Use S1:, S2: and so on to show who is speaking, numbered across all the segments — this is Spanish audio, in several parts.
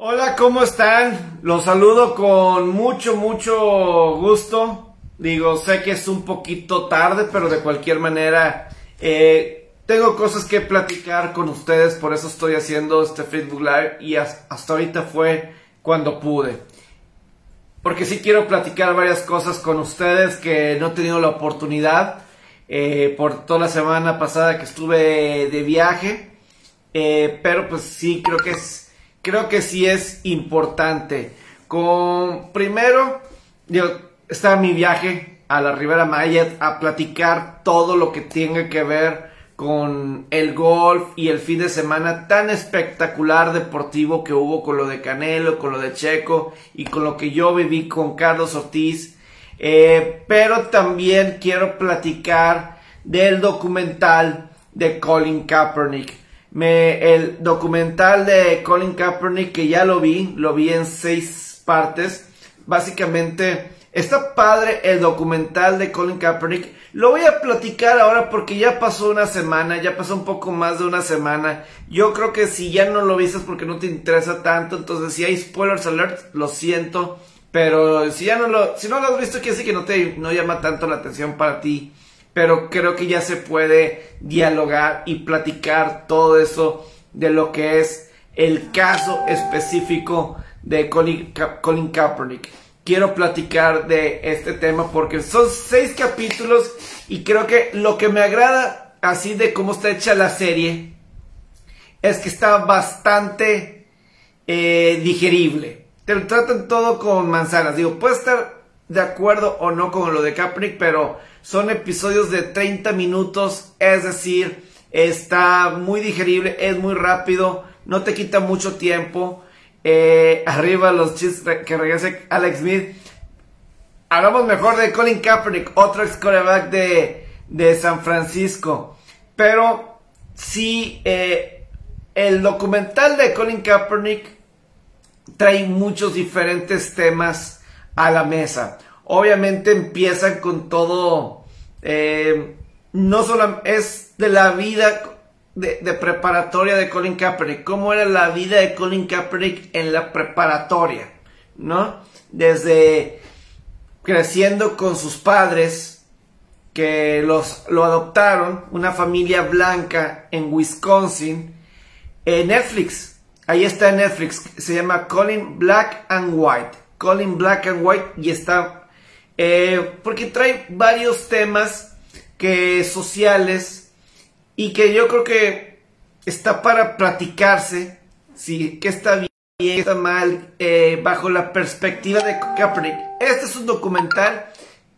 S1: Hola, ¿cómo están? Los saludo con mucho, mucho gusto. Digo, sé que es un poquito tarde, pero de cualquier manera eh, tengo cosas que platicar con ustedes, por eso estoy haciendo este Facebook Live y hasta ahorita fue cuando pude. Porque sí quiero platicar varias cosas con ustedes que no he tenido la oportunidad eh, por toda la semana pasada que estuve de viaje. Eh, pero pues sí, creo que es creo que sí es importante. Con primero, digo, está mi viaje a la Ribera Maya a platicar todo lo que tenga que ver con el golf y el fin de semana tan espectacular deportivo que hubo con lo de Canelo, con lo de Checo y con lo que yo viví con Carlos Ortiz. Eh, pero también quiero platicar del documental de Colin Kaepernick el documental de Colin Kaepernick, que ya lo vi, lo vi en seis partes. Básicamente, está padre el documental de Colin Kaepernick. Lo voy a platicar ahora porque ya pasó una semana, ya pasó un poco más de una semana. Yo creo que si ya no lo viste es porque no te interesa tanto. Entonces, si hay spoilers alert, lo siento. Pero si ya no lo, si no lo has visto, quiere decir que no te no llama tanto la atención para ti pero creo que ya se puede dialogar y platicar todo eso de lo que es el caso específico de Colin, Kaepernick. Quiero platicar de este tema porque son seis capítulos y creo que lo que me agrada así de cómo está hecha la serie es que está bastante eh, digerible. Te lo tratan todo con manzanas. Digo, puede estar de acuerdo o no con lo de Kaepernick, pero son episodios de 30 minutos, es decir, está muy digerible, es muy rápido, no te quita mucho tiempo. Eh, arriba los chistes que regrese Alex Smith. Hablamos mejor de Colin Kaepernick, otro ex coreback de, de San Francisco. Pero sí, eh, el documental de Colin Kaepernick trae muchos diferentes temas a la mesa. Obviamente empiezan con todo eh, no solo es de la vida de, preparatoria de Colin Kaepernick, cómo era la vida de Colin Kaepernick en la preparatoria, ¿no? Desde creciendo con sus padres que los, lo adoptaron, una familia blanca en Wisconsin, en Netflix, ahí está en Netflix, se llama Colin Black and White, Colin Black and White y está eh, porque trae varios temas que sociales y que yo creo que está para platicarse, si que está bien, qué está mal, eh, bajo la perspectiva de Kaepernick. Este es un documental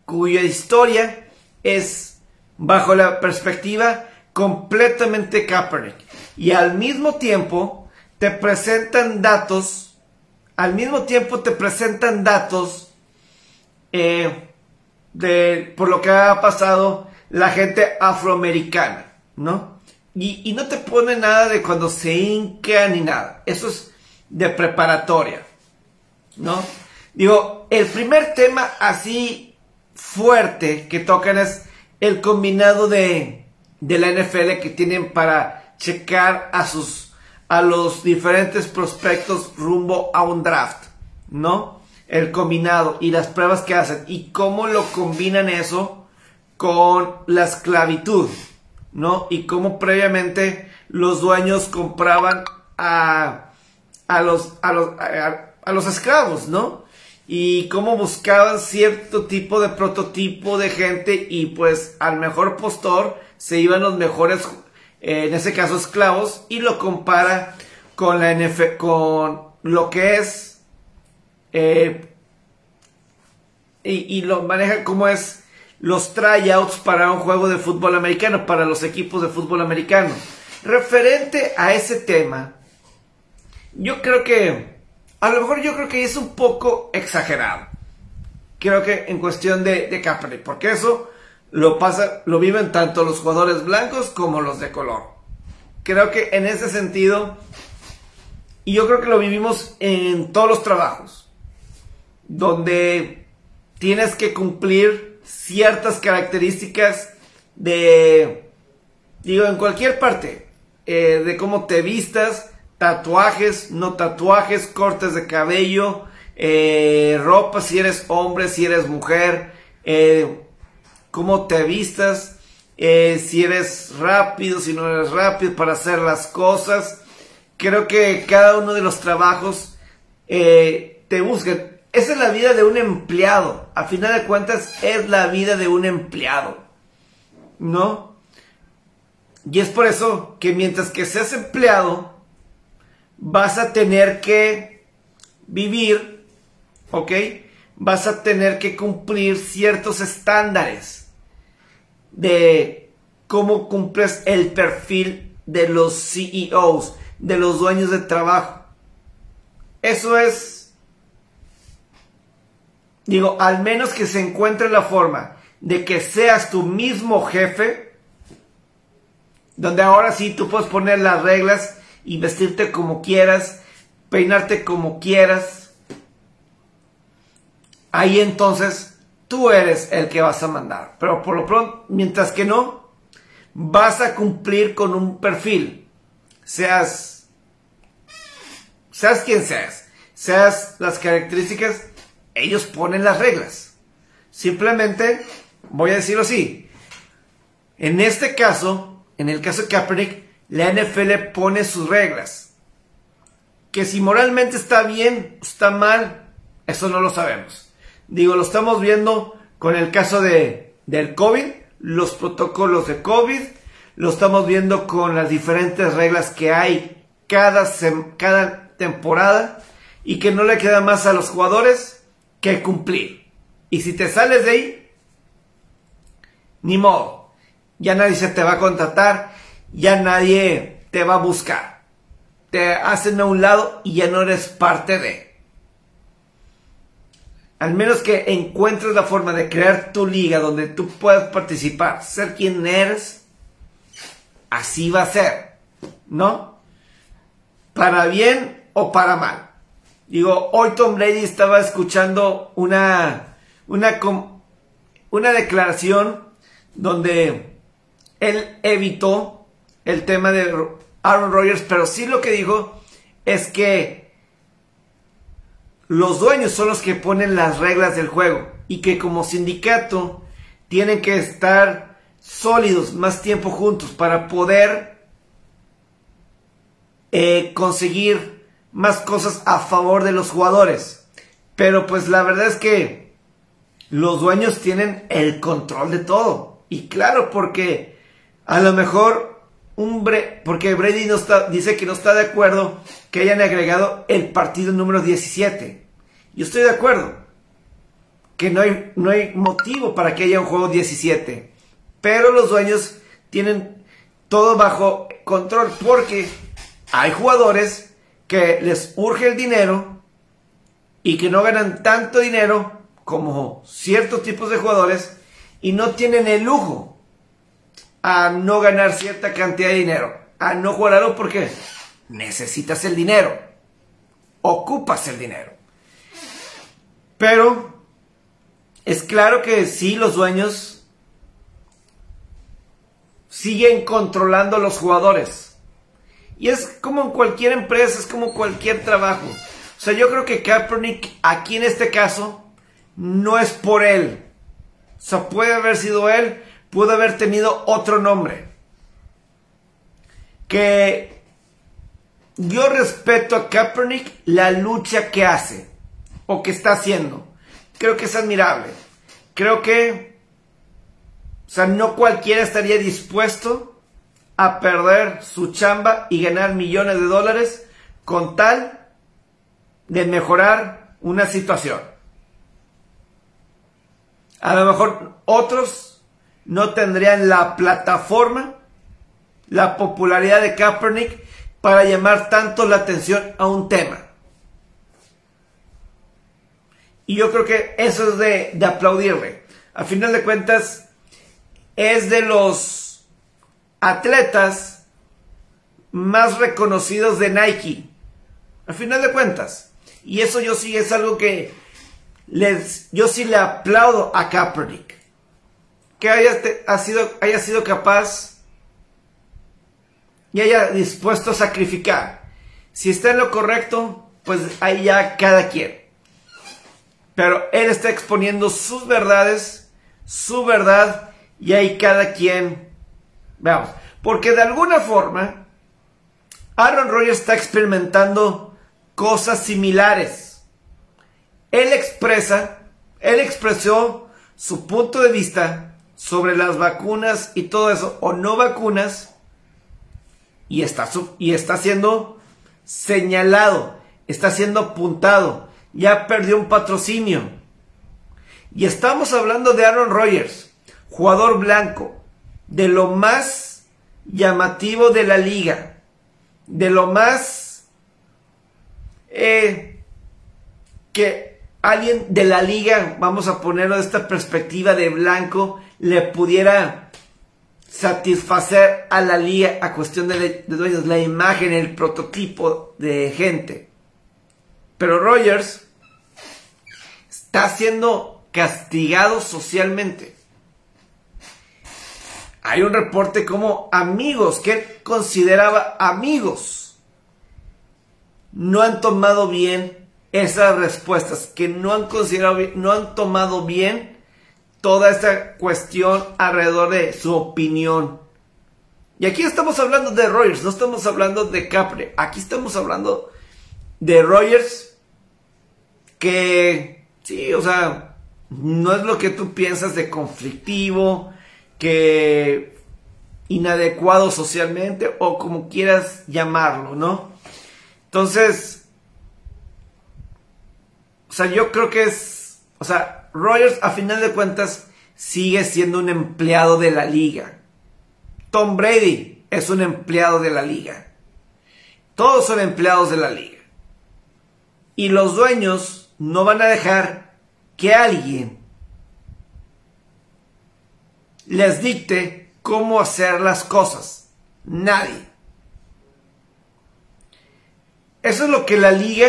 S1: cuya historia es bajo la perspectiva completamente Kaepernick y al mismo tiempo te presentan datos, al mismo tiempo te presentan datos eh, de, por lo que ha pasado la gente afroamericana, ¿no? Y, y, no te pone nada de cuando se hinca ni nada. Eso es de preparatoria, ¿no? Digo, el primer tema así fuerte que tocan es el combinado de, de la NFL que tienen para checar a sus a los diferentes prospectos rumbo a un draft, ¿no? El combinado y las pruebas que hacen y cómo lo combinan eso con la esclavitud, ¿no? Y cómo previamente los dueños compraban a, a, los, a, los, a, los esclavos, ¿no? Y cómo buscaban cierto tipo de prototipo de gente y pues al mejor postor se iban los mejores, eh, en ese caso esclavos, y lo compara con la NF, con lo que es eh, y, lo maneja como es los tryouts para un juego de fútbol americano, para los equipos de fútbol americano. Referente a ese tema, yo creo que, a lo mejor yo creo que es un poco exagerado. Creo que en cuestión de, de Kaepernick, porque eso lo pasa, lo viven tanto los jugadores blancos como los de color. Creo que en ese sentido, y yo creo que lo vivimos en todos los trabajos donde tienes que cumplir ciertas características de, digo, en cualquier parte, eh, de cómo te vistas, tatuajes, no tatuajes, cortes de cabello, eh, ropa si eres hombre, si eres mujer, eh, cómo te vistas, si eres rápido, si no eres rápido para hacer las cosas. Creo que cada uno de los trabajos te busca. Esa es la vida de un empleado. A final de cuentas es la vida de un empleado. ¿No? Y es por eso que mientras que seas empleado, vas a tener que vivir, ¿ok? Vas a tener que cumplir ciertos estándares de cómo cumples el perfil de los CEOs, de los dueños de trabajo. Eso es, digo, al menos que se encuentre la forma de que seas tu mismo jefe, donde ahora sí tú puedes poner las reglas y vestirte como quieras, peinarte como quieras. Ahí entonces tú eres el que vas a mandar. Pero por lo pronto, mientras que no, vas a cumplir con un perfil. Seas, seas quien seas, seas las características, ellos ponen las reglas. Simplemente, voy a decirlo así, en este caso, en el caso de Kaepernick, la NFL pone sus reglas. Que si moralmente está bien está mal, eso no lo sabemos. Digo, lo estamos viendo con el caso de, del COVID, los protocolos de COVID, lo estamos viendo con las diferentes reglas que hay cada, cada temporada y que no le queda más a los jugadores que cumplir. Y si te sales de ahí, ni modo ya nadie se te va a contratar, ya nadie te va a buscar. Te hacen a un lado y ya no eres parte de. Al menos que encuentres la forma de crear tu liga donde tú puedas participar, ser quien eres, así va a ser, ¿no? Para bien o para mal. Digo, hoy Tom Brady estaba escuchando una, una, una declaración donde él evitó el tema de Aaron Rodgers, pero sí lo que dijo es que los dueños son los que ponen las reglas del juego y que como sindicato tienen que estar sólidos más tiempo juntos para poder eh, conseguir más cosas a favor de los jugadores. Pero pues la verdad es que los dueños tienen el control de todo. Y claro, porque a lo mejor un porque Brady no está, dice que no está de acuerdo que hayan agregado el partido número 17. Yo estoy de acuerdo que no hay, no hay motivo para que haya un juego 17. Pero los dueños tienen todo bajo control porque hay jugadores que les urge el dinero y que no ganan tanto dinero como ciertos tipos de jugadores y no tienen el lujo a no ganar cierta cantidad de dinero, a no jugar algo porque necesitas el dinero, ocupas el dinero. Pero es claro que sí, los dueños siguen controlando a los jugadores. Y es como en cualquier empresa, es como cualquier trabajo. O sea, yo creo que Kaepernick aquí en este caso no es por él. O sea, puede haber sido él, pudo haber tenido otro nombre. Que yo respeto a Kaepernick la lucha que hace o que está haciendo. Creo que es admirable. Creo que, o sea, no cualquiera estaría dispuesto a perder su chamba y ganar millones de dólares con tal de mejorar una situación. A lo mejor otros no tendrían la plataforma, la popularidad de Kaepernick para llamar tanto la atención a un tema. Y yo creo que eso es de, de aplaudirle. A final de cuentas, es de los atletas más reconocidos de Nike. A final de cuentas. Y eso yo sí es algo que yo sí le aplaudo a Kaepernick que haya, ha sido, haya sido capaz y haya dispuesto a sacrificar. Si está en lo correcto, pues ahí ya cada quien. Pero él está exponiendo sus verdades, su verdad, y ahí cada quien. Veamos. Porque de alguna forma, Aaron Rodgers está experimentando cosas similares. Él expresa, él expresó su punto de vista sobre las vacunas y todo eso, o no vacunas, y está, y está siendo señalado, está siendo apuntado, ya perdió un patrocinio. Y estamos hablando de Aaron Rodgers, jugador blanco, de lo más llamativo de la liga, de lo más eh, que alguien de la liga, vamos a ponerlo de esta perspectiva de blanco, le pudiera satisfacer a la liga a cuestión de, dueños, la imagen, el prototipo de gente. Pero Rogers está siendo castigado socialmente. Hay un reporte como amigos que él consideraba amigos no han tomado bien esas respuestas, que no han considerado no han tomado bien toda esta cuestión alrededor de su opinión. Y aquí estamos hablando de Rogers, no estamos hablando de Capri. Aquí estamos hablando de Rogers que, sí, o sea, no es lo que tú piensas de conflictivo, que inadecuado socialmente o como quieras llamarlo, ¿no? Entonces, o sea, yo creo que es, o sea, Rogers, a final de cuentas, sigue siendo un empleado de la liga. Tom Brady es un empleado de la liga. Todos son empleados de la liga. Y los dueños no van a dejar que alguien les dicte cómo hacer las cosas. Nadie. Eso es lo que la liga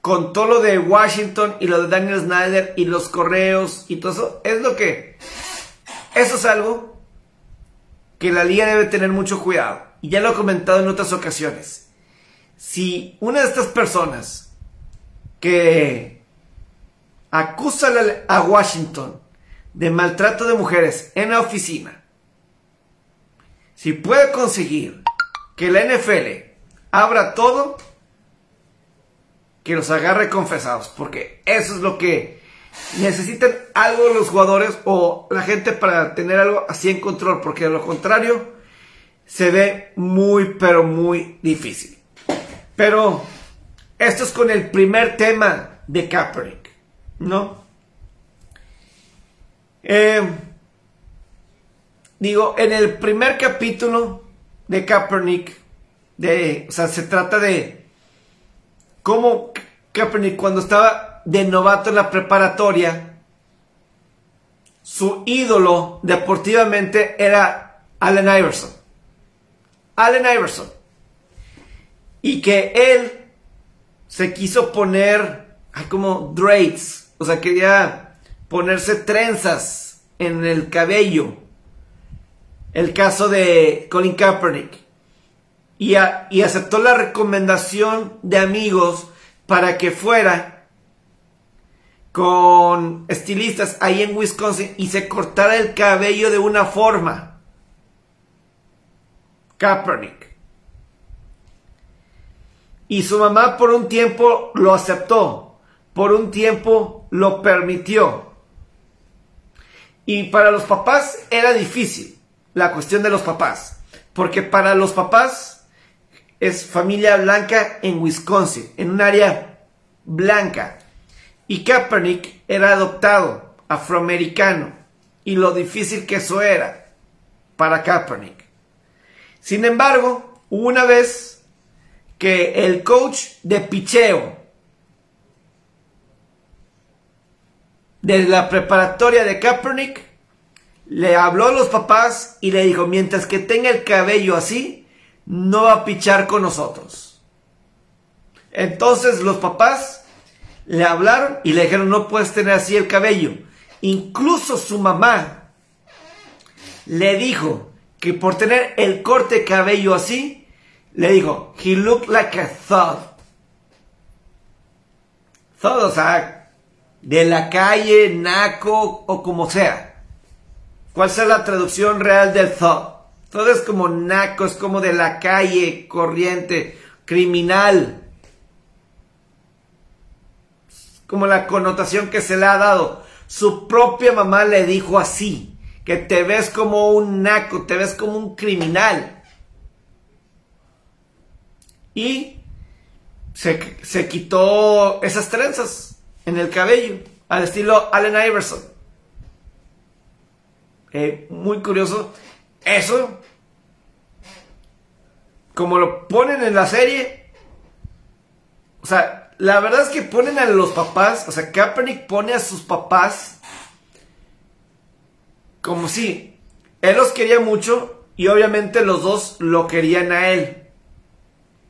S1: con todo lo de Washington y lo de Daniel Snyder y los correos y todo eso, es lo que... Eso es algo que la liga debe tener mucho cuidado. Y ya lo he comentado en otras ocasiones. Si una de estas personas que acusa a Washington de maltrato de mujeres en la oficina, si puede conseguir que la NFL abra todo, que los agarre confesados, porque eso es lo que necesitan algo los jugadores o la gente para tener algo así en control, porque de lo contrario se ve muy, pero muy difícil. Pero esto es con el primer tema de Kaepernick, ¿no? Eh, digo, en el primer capítulo de Kaepernick, de, o sea, se trata de cómo Kaepernick cuando estaba de novato en la preparatoria, su ídolo deportivamente era Allen Iverson. Allen Iverson. Y que él se quiso poner ay, como dreads, o sea, quería ponerse trenzas en el cabello. El caso de Colin Kaepernick y, aceptó la recomendación de amigos para que fuera con estilistas ahí en Wisconsin y se cortara el cabello de una forma. Kaepernick. Y su mamá por un tiempo lo aceptó, por un tiempo lo permitió. Y para los papás era difícil la cuestión de los papás, porque para los papás es familia blanca en Wisconsin, en un área blanca. Y Kaepernick era adoptado, afroamericano, y lo difícil que eso era para Kaepernick. Sin embargo, hubo una vez que el coach de picheo de la preparatoria de Kaepernick le habló a los papás y le dijo, mientras que tenga el cabello así, no va a pichar con nosotros. Entonces los papás le hablaron y le dijeron, no puedes tener así el cabello. Incluso su mamá le dijo que por tener el corte cabello así, le dijo, he looked like a thug. Thug, o sea, de la calle, naco o como sea. ¿Cuál es la traducción real del thug? Todo es como naco, es como de la calle, corriente, criminal. Como la connotación que se le ha dado. Su propia mamá le dijo así, que te ves como un naco, te ves como un criminal. Y se, se quitó esas trenzas en el cabello, al estilo Allen Iverson. Eh, muy curioso. Eso, como lo ponen en la serie, o sea, la verdad es que ponen a los papás, o sea, Kaepernick pone a sus papás como si él los quería mucho y obviamente los dos lo querían a él.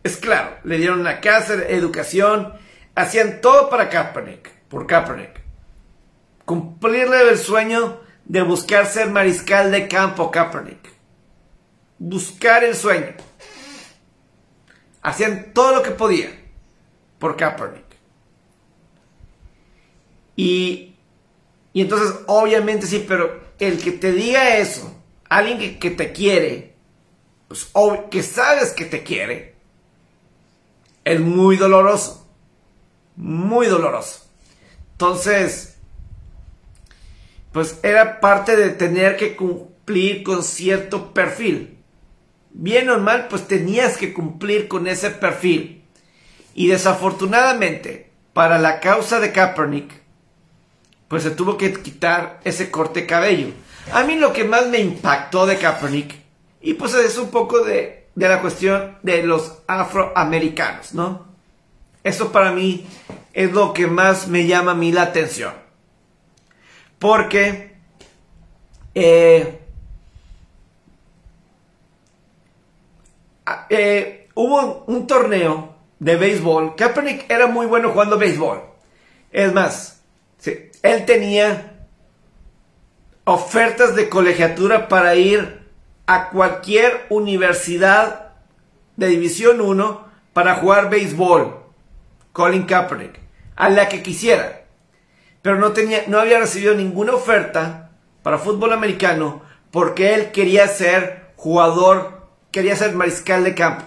S1: Es claro, le dieron una casa, educación, hacían todo para Kaepernick, por Kaepernick. Cumplirle el sueño de buscar ser mariscal de campo Kaepernick. Buscar el sueño. Hacían todo lo que podían por Kaepernick. Y, y entonces, obviamente sí, pero el que te diga eso, alguien que, que te quiere, pues, que sabes que te quiere, es muy doloroso. Muy doloroso. Entonces, pues era parte de tener que cumplir con cierto perfil. Bien o mal, pues tenías que cumplir con ese perfil. Y desafortunadamente, para la causa de Kaepernick, pues se tuvo que quitar ese corte de cabello. A mí lo que más me impactó de Kaepernick, y pues es un poco de, de la cuestión de los afroamericanos, ¿no? Eso para mí es lo que más me llama a mí la atención. Porque eh, eh, hubo un torneo de béisbol. Kaepernick era muy bueno jugando béisbol. Es más, él tenía ofertas de colegiatura para ir a cualquier universidad de División 1 para jugar béisbol. Colin Kaepernick. A la que quisiera pero no, tenía, no había recibido ninguna oferta para fútbol americano porque él quería ser jugador, quería ser mariscal de campo.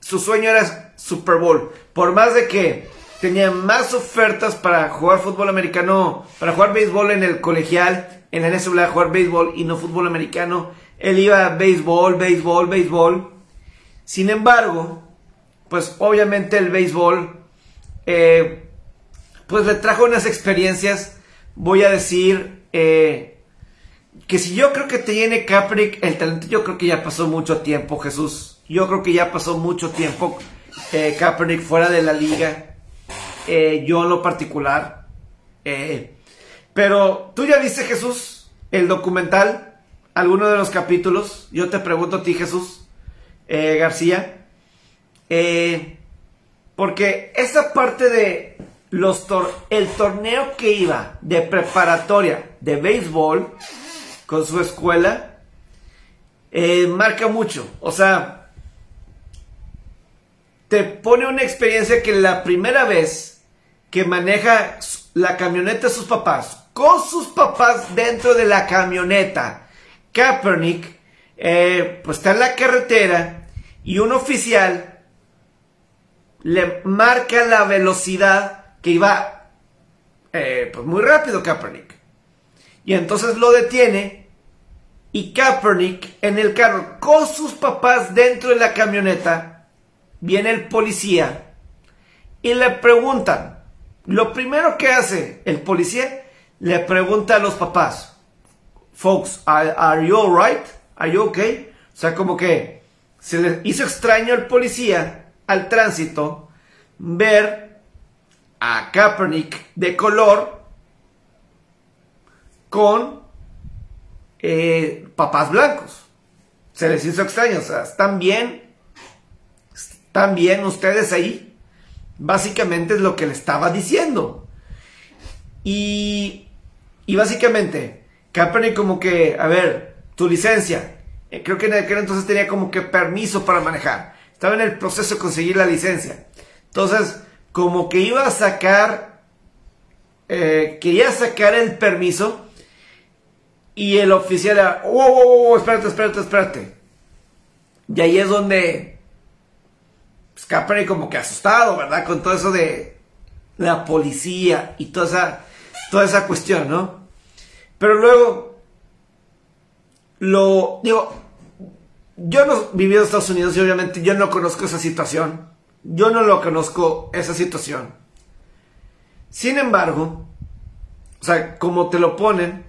S1: Su sueño era Super Bowl. Por más de que tenía más ofertas para jugar fútbol americano, para jugar béisbol en el colegial, en la NCAA jugar béisbol y no fútbol americano, él iba a béisbol, béisbol, béisbol. Sin embargo, pues obviamente el béisbol eh, pues le trajo unas experiencias, voy a decir, eh, que si yo creo que tiene Capric el talento, yo creo que ya pasó mucho tiempo, Jesús. Yo creo que ya pasó mucho tiempo eh, Kaepernick fuera de la liga. Eh, yo en lo particular. Eh, pero tú ya viste, Jesús, el documental, alguno de los capítulos. Yo te pregunto a ti, Jesús García. Porque esa parte de los el torneo que iba de preparatoria de béisbol con su escuela eh, marca mucho. O sea, te pone una experiencia que la primera vez que maneja la camioneta de sus papás, con sus papás dentro de la camioneta, Kaepernick, eh, pues está en la carretera y un oficial le marca la velocidad que iba eh, pues muy rápido Kaepernick. Y entonces lo detiene y Kaepernick en el carro con sus papás dentro de la camioneta, viene el policía y le preguntan, lo primero que hace el policía, le pregunta a los papás, folks, are, you alright? Are you okay? O sea, como que se le hizo extraño al policía, al tránsito, ver a Kaepernick de color con eh, papás blancos. Se les hizo extraño, o sea, están bien, están bien ustedes ahí. Básicamente es lo que le estaba diciendo. Y, y básicamente, Kaepernick como que, a ver, tu licencia, eh, creo que en aquel entonces tenía como que permiso para manejar. Estaba en el proceso de conseguir la licencia. Entonces, como que iba a sacar, eh, quería sacar el permiso y el oficial era, wow, wow, wow, espérate, espérate, espérate. Y ahí es donde pues, como que asustado, ¿verdad? Con todo eso de la policía y toda esa, toda esa cuestión, ¿no? Pero luego, lo, digo, yo no vivido en Estados Unidos y obviamente yo no conozco esa situación. Yo no lo conozco esa situación. Sin embargo, o sea, como te lo ponen,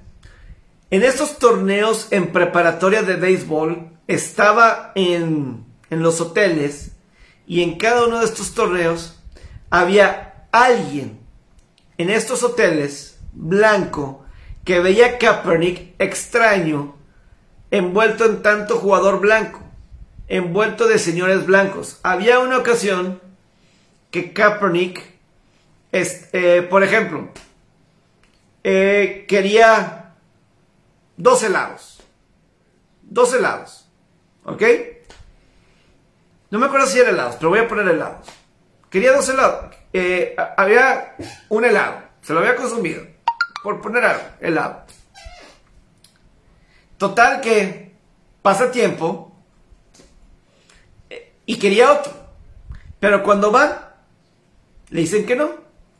S1: en estos torneos en preparatoria de béisbol, estaba en, en los hoteles y en cada uno de estos torneos había alguien en estos hoteles blanco que veía a Kaepernick extraño envuelto en tanto jugador blanco, envuelto de señores blancos. Había una ocasión que Kaepernick, eh, por ejemplo, eh, quería dos helados. Dos helados. ¿Ok? No me acuerdo si era helados, pero voy a poner helados. Quería dos helados. Eh, había un helado. Se lo había consumido. Por poner algo, helado. Total que pasa tiempo y quería otro. Pero cuando va, le dicen que no,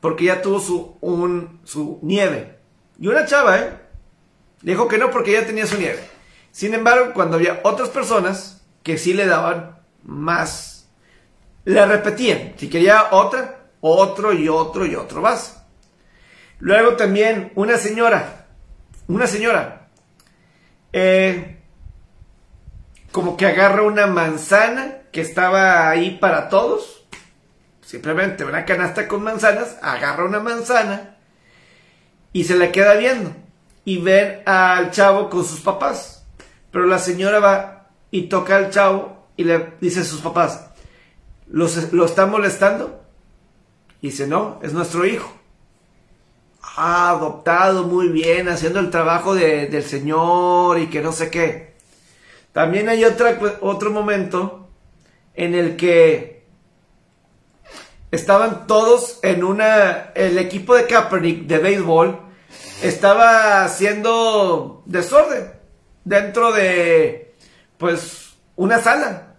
S1: porque ya tuvo su, un, su nieve. Y una chava, ¿eh? Dijo que no porque ya tenía su nieve. Sin embargo, cuando había otras personas que sí le daban más, le repetían. Si quería otra, otro y otro y otro más. Luego también una señora, una señora eh, como que agarra una manzana que estaba ahí para todos. Simplemente una canasta con manzanas, agarra una manzana y se la queda viendo. Y ven al chavo con sus papás. Pero la señora va y toca al chavo y le dice a sus papás, ¿lo está molestando? Y dice, no, es nuestro hijo adoptado muy bien, haciendo el trabajo del Señor y que no sé qué. También hay otra, otro momento en el que estaban todos en una, el equipo de Kaepernick de béisbol estaba haciendo desorden dentro de, pues, una sala.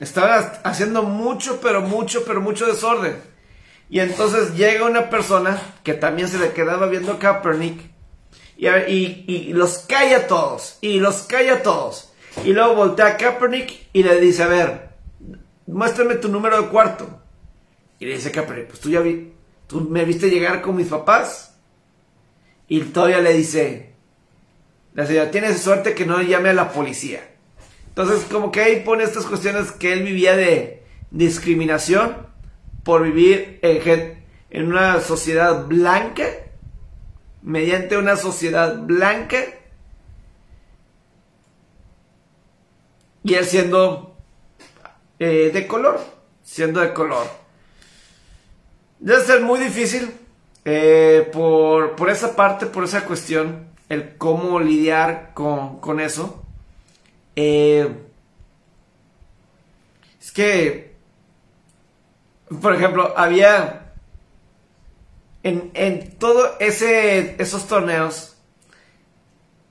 S1: Estaba haciendo mucho, pero mucho, pero mucho desorden. Y entonces llega una persona que también se le quedaba viendo a Kaepernick y, y, los calla a todos, y los calla a todos. Y luego voltea a Kaepernick y le dice, a ver, muéstrame tu número de cuarto. Y le dice Kaepernick, pues tú ya vi, tú me viste llegar con mis papás. Y todavía le dice, la señora, tienes suerte que no llame a la policía. Entonces, como que ahí pone estas cuestiones que él vivía de discriminación por vivir en, en una sociedad blanca, mediante una sociedad blanca, y él siendo eh, de color, siendo de color. Debe ser muy difícil eh, por, por, esa parte, por esa cuestión, el cómo lidiar con, con eso. Eh, es que por ejemplo, había en, en esos torneos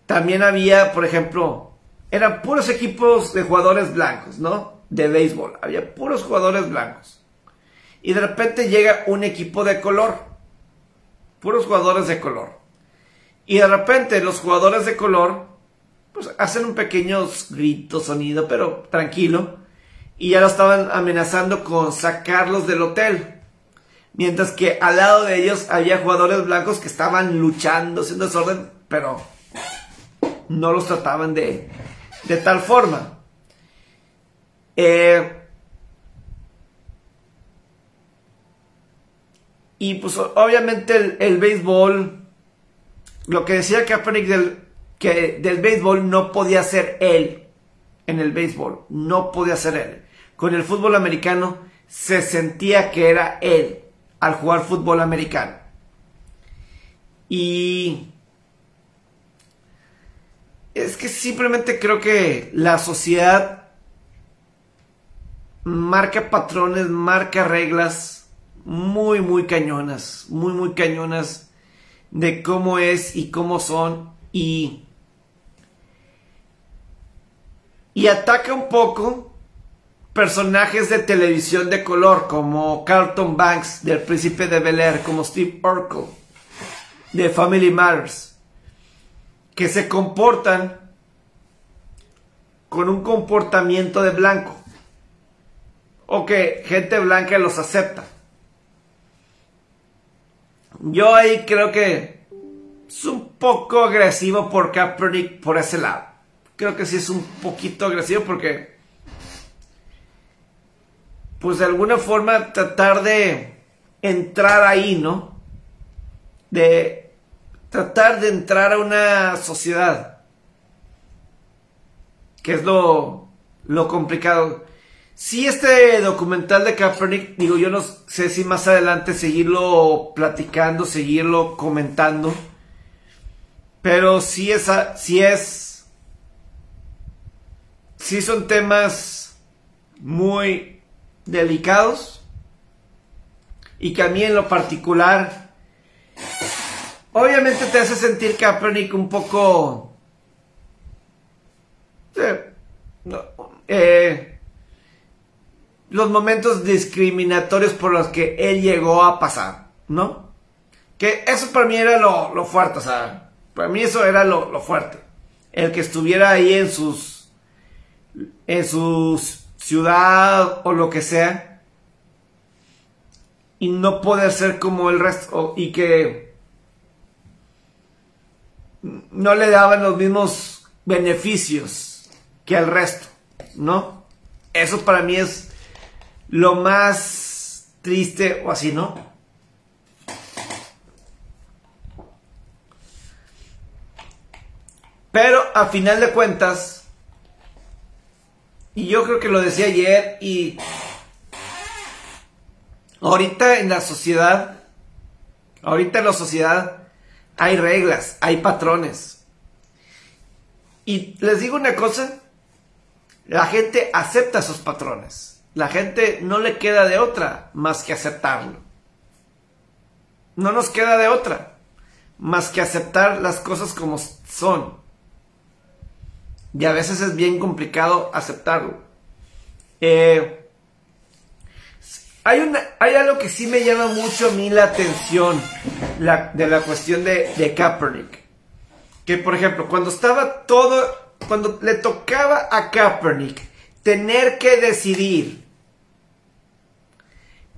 S1: también había, por ejemplo, eran puros equipos de jugadores blancos, ¿no? De béisbol, había puros jugadores blancos. Y de repente llega un equipo de color, puros jugadores de color. Y de repente los jugadores de color pues hacen un pequeño grito, sonido, pero tranquilo y ya lo estaban amenazando con sacarlos del hotel. Mientras que al lado de ellos había jugadores blancos que estaban luchando, haciendo desorden, pero no los trataban de, de tal forma. Eh, y pues obviamente el, béisbol, lo que decía Kaepernick del, que del béisbol no podía ser él en el béisbol, no podía ser él con el fútbol americano se sentía que era él al jugar fútbol americano. Y es que simplemente creo que la sociedad marca patrones, marca reglas muy, muy cañonas, muy, muy cañonas de cómo es y cómo son y y ataca un poco personajes de televisión de color como Carlton Banks del Príncipe de Bel Air, como Steve Urkel de Family Matters, que se comportan con un comportamiento de blanco o que gente blanca los acepta. Yo ahí creo que es un poco agresivo por Kaepernick por ese lado. Creo que sí es un poquito agresivo porque, pues de alguna forma tratar de entrar ahí, ¿no? De tratar de entrar a una sociedad. Que es lo, lo complicado. Si este documental de Kaepernick, digo, yo no sé si más adelante seguirlo platicando, seguirlo comentando. Pero sí es, sí es, sí son temas muy delicados. Y que a mí en lo particular, obviamente te hace sentir Kaepernick un poco... Eh, eh los momentos discriminatorios por los que él llegó a pasar, ¿no? Que eso para mí era lo, fuerte, o sea, para mí eso era lo, fuerte. El que estuviera ahí en sus, en su ciudad o lo que sea, y no poder ser como el resto, y que no le daban los mismos beneficios que al resto, ¿no? Eso para mí es lo más triste o así, ¿no? Pero a final de cuentas, y yo creo que lo decía ayer, y ahorita en la sociedad, ahorita en la sociedad hay reglas, hay patrones. Y les digo una cosa, la gente acepta esos patrones. La gente no le queda de otra más que aceptarlo. No nos queda de otra más que aceptar las cosas como son. Y a veces es bien complicado aceptarlo. Eh, hay, una, hay algo que sí me llama mucho a mí la atención de la cuestión de, de Kaepernick. Que por ejemplo, cuando estaba todo, cuando le tocaba a Kaepernick tener que decidir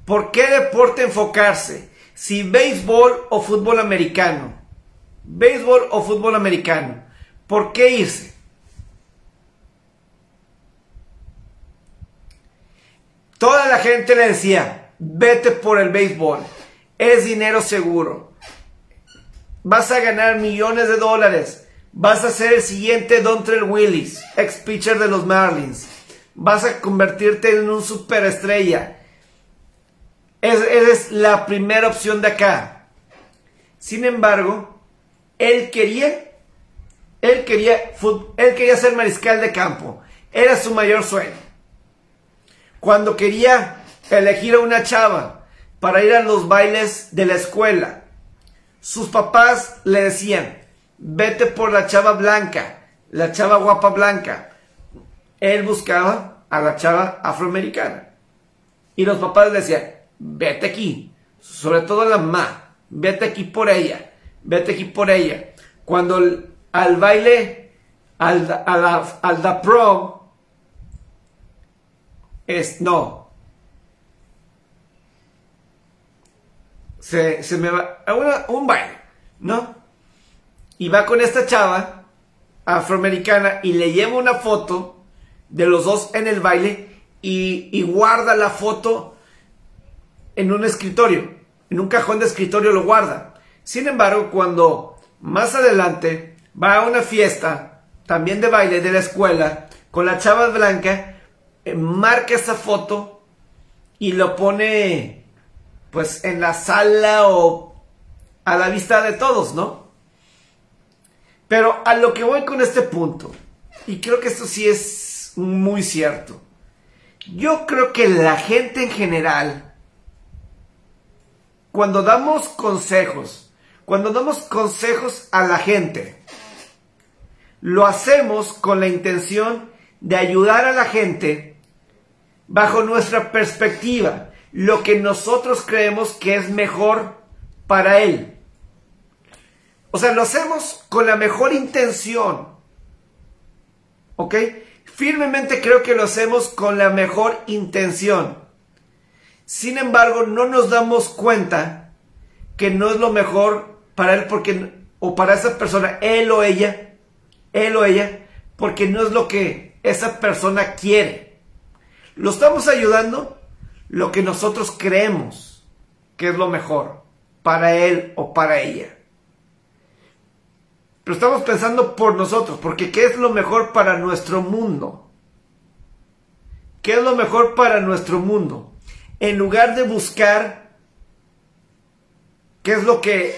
S1: por qué deporte enfocarse, si béisbol o fútbol americano, béisbol o fútbol americano, ¿por qué irse? Toda la gente le decía, vete por el béisbol, es dinero seguro, vas a ganar millones de dólares, Vas a ser el siguiente Dontrell Willis, ex pitcher de los Marlins. Vas a convertirte en un superestrella. Esa es la primera opción de acá. Sin embargo, él quería, él quería, él quería ser mariscal de campo. Era su mayor sueño. Cuando quería elegir a una chava para ir a los bailes de la escuela, sus papás le decían, vete por la chava blanca, la chava guapa blanca. Él buscaba a la chava afroamericana. Y los papás le decían, vete aquí, sobre todo la mamá, vete aquí por ella, vete aquí por ella. Cuando al baile, al, al, al da pro, es no. Se, se me va a un baile, ¿no? y va con esta chava afroamericana y le lleva una foto de los dos en el baile y, guarda la foto en un escritorio, en un cajón de escritorio lo guarda. Sin embargo, cuando más adelante va a una fiesta, también de baile de la escuela, con la chava blanca, marca esa foto y lo pone pues en la sala o a la vista de todos, ¿no? Pero a lo que voy con este punto, y creo que esto sí es muy cierto, yo creo que la gente en general, cuando damos consejos, cuando damos consejos a la gente, lo hacemos con la intención de ayudar a la gente bajo nuestra perspectiva, lo que nosotros creemos que es mejor para él. O sea, lo hacemos con la mejor intención. ¿Ok? Firmemente creo que lo hacemos con la mejor intención. Sin embargo, no nos damos cuenta que no es lo mejor para él porque o para esa persona, él o ella, él o ella, porque no es lo que esa persona quiere. Lo estamos ayudando lo que nosotros creemos que es lo mejor para él o para ella. Pero estamos pensando por nosotros, porque ¿qué es lo mejor para nuestro mundo? ¿Qué es lo mejor para nuestro mundo? En lugar de buscar qué es lo que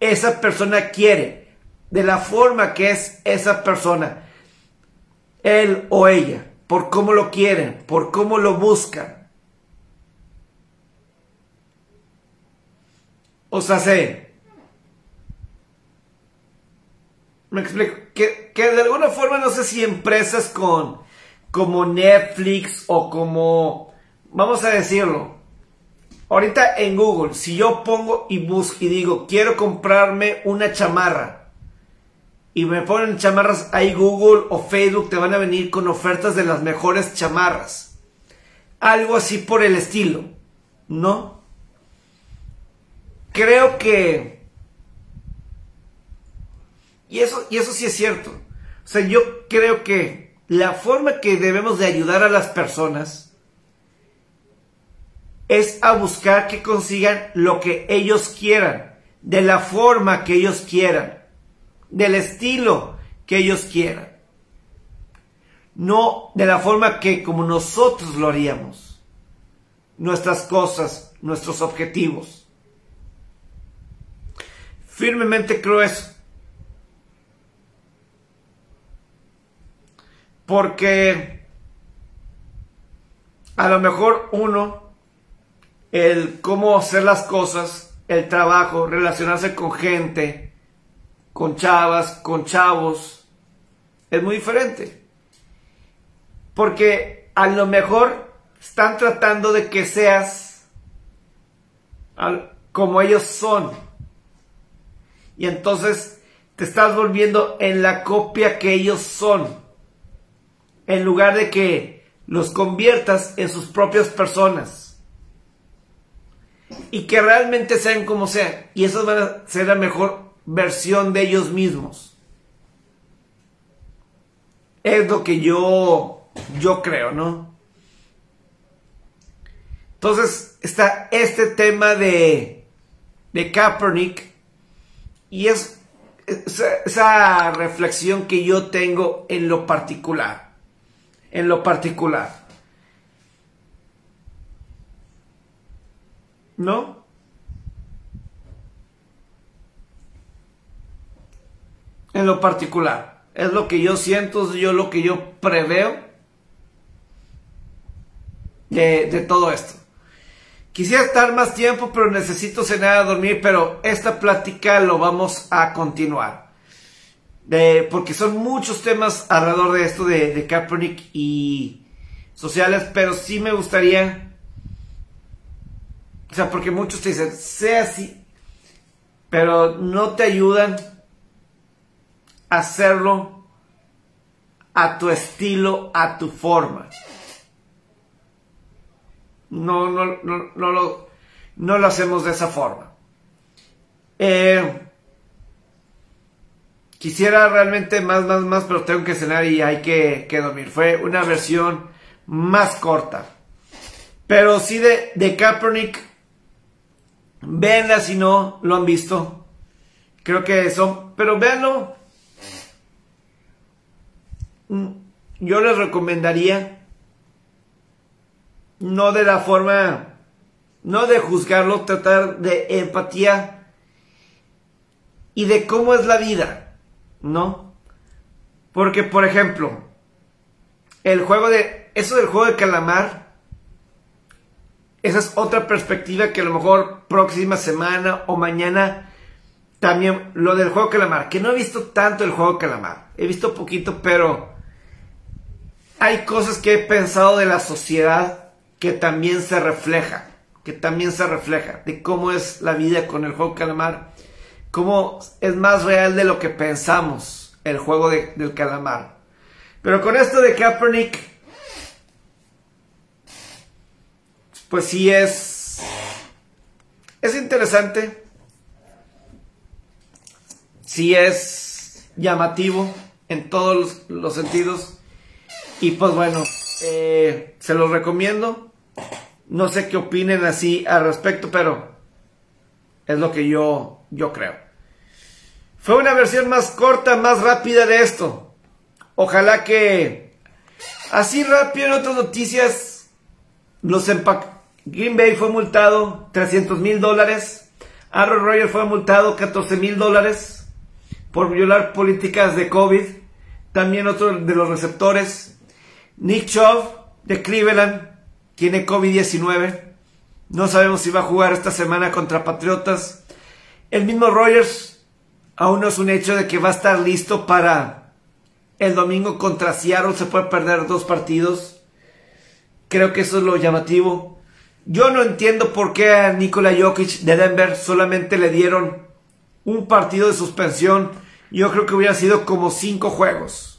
S1: esa persona quiere, de la forma que es esa persona, él o ella, por cómo lo quieren, por cómo lo buscan. O sea, sé, Me explico. Que, de alguna forma, no sé si empresas con como Netflix o como, vamos a decirlo, ahorita en Google, si yo pongo y busco y digo, quiero comprarme una chamarra, y me ponen chamarras ahí Google o Facebook, te van a venir con ofertas de las mejores chamarras. Algo así por el estilo, ¿no? Creo que y eso, y eso sí es cierto. O sea, yo creo que la forma que debemos de ayudar a las personas es a buscar que consigan lo que ellos quieran, de la forma que ellos quieran, del estilo que ellos quieran. No de la forma que como nosotros lo haríamos. Nuestras cosas, nuestros objetivos. Firmemente creo eso. Porque a lo mejor uno, el cómo hacer las cosas, el trabajo, relacionarse con gente, con chavas, con chavos, es muy diferente. Porque a lo mejor están tratando de que seas como ellos son. Y entonces te estás volviendo en la copia que ellos son en lugar de que los conviertas en sus propias personas. Y que realmente sean como sean. Y eso va a ser mejor versión de ellos mismos. Es lo que yo, yo creo, ¿no? Entonces está este tema de, de Kaepernick y es esa reflexión que yo tengo en lo particular en lo particular. ¿No? En lo particular. Es lo que yo siento, yo lo que yo preveo de, de todo esto. Quisiera estar más tiempo, pero necesito cenar a dormir, pero esta plática lo vamos a continuar porque son muchos temas alrededor de esto de, de Kaepernick y sociales, pero sí me gustaría, o sea, porque muchos te dicen, sea así, pero no te ayudan hacerlo a tu estilo, a tu forma. No, no, no, no, lo, no lo hacemos de esa forma. Eh, Quisiera realmente más, más, más, pero tengo que cenar y hay que, dormir. Fue una versión más corta. Pero sí de, de Kaepernick. Véanla si no lo han visto. Creo que son. Pero véanlo. Mm, yo les recomendaría. No de la forma. No de juzgarlo, tratar de empatía. Y de cómo es la vida no. Porque, por ejemplo, el juego de eso del juego de calamar, esa es otra perspectiva que a lo mejor próxima semana o mañana también lo del juego de calamar, que no he visto tanto el juego de calamar, he visto poquito, pero hay cosas que he pensado de la sociedad que también se refleja, que también se refleja de cómo es la vida con el juego calamar, cómo es más real de lo que pensamos el juego del calamar. Pero con esto de Kaepernick, pues sí es, es interesante, sí es llamativo en todos los, sentidos. Y pues bueno, eh, se los recomiendo. No sé qué opinen así al respecto, pero es lo que yo, yo creo. Fue una versión más corta, más rápida de esto. Ojalá que así rápido en otras noticias los Green Bay fue multado 300 mil dólares. Aaron Rodgers fue multado 14 mil dólares por violar políticas de COVID. También otro de los receptores. Nick Chubb de Cleveland tiene COVID-19. No sabemos si va a jugar esta semana contra Patriotas. El mismo Rogers aún no es un hecho de que va a estar listo para el domingo contra Seattle. Se puede perder dos partidos. Creo que eso es lo llamativo. Yo no entiendo por qué a Nikola Jokic de Denver solamente le dieron un partido de suspensión. Yo creo que hubiera sido como cinco juegos.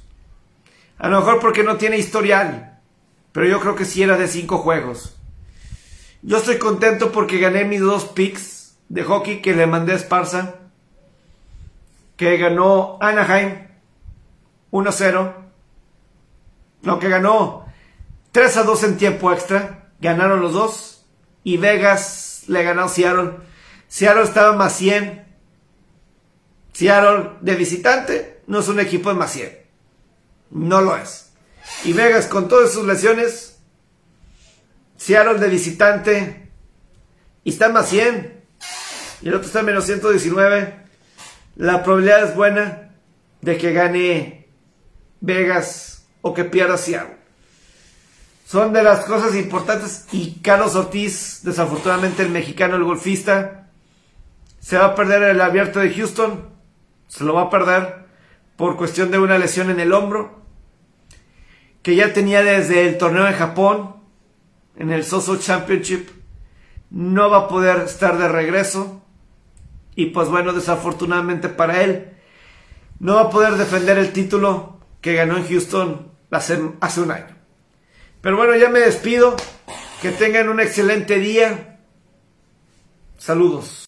S1: A lo mejor porque no tiene historial. Pero yo creo que sí era de cinco juegos. Yo estoy contento porque gané mis dos picks de hockey que le mandé a Esparza. Que ganó Anaheim 1-0. No, que ganó 3 a 2 en tiempo extra. Ganaron los dos y Vegas le ganó a Seattle. Seattle estaba más 100. Seattle de visitante no es un equipo de más 100. No lo es. Y Vegas con todas sus lesiones. Seattle de visitante. Y está más 100. Y el otro está menos 119. La probabilidad es buena de que gane Vegas o que pierda Seattle son de las cosas importantes. Y Carlos Ortiz, desafortunadamente el mexicano, el golfista, se va a perder el abierto de Houston. Se lo va a perder por cuestión de una lesión en el hombro. Que ya tenía desde el torneo de Japón, en el Soso Championship. No va a poder estar de regreso. Y pues bueno, desafortunadamente para él, no va a poder defender el título que ganó en Houston hace, hace un año. Pero bueno, ya me despido. Que tengan un excelente día. Saludos.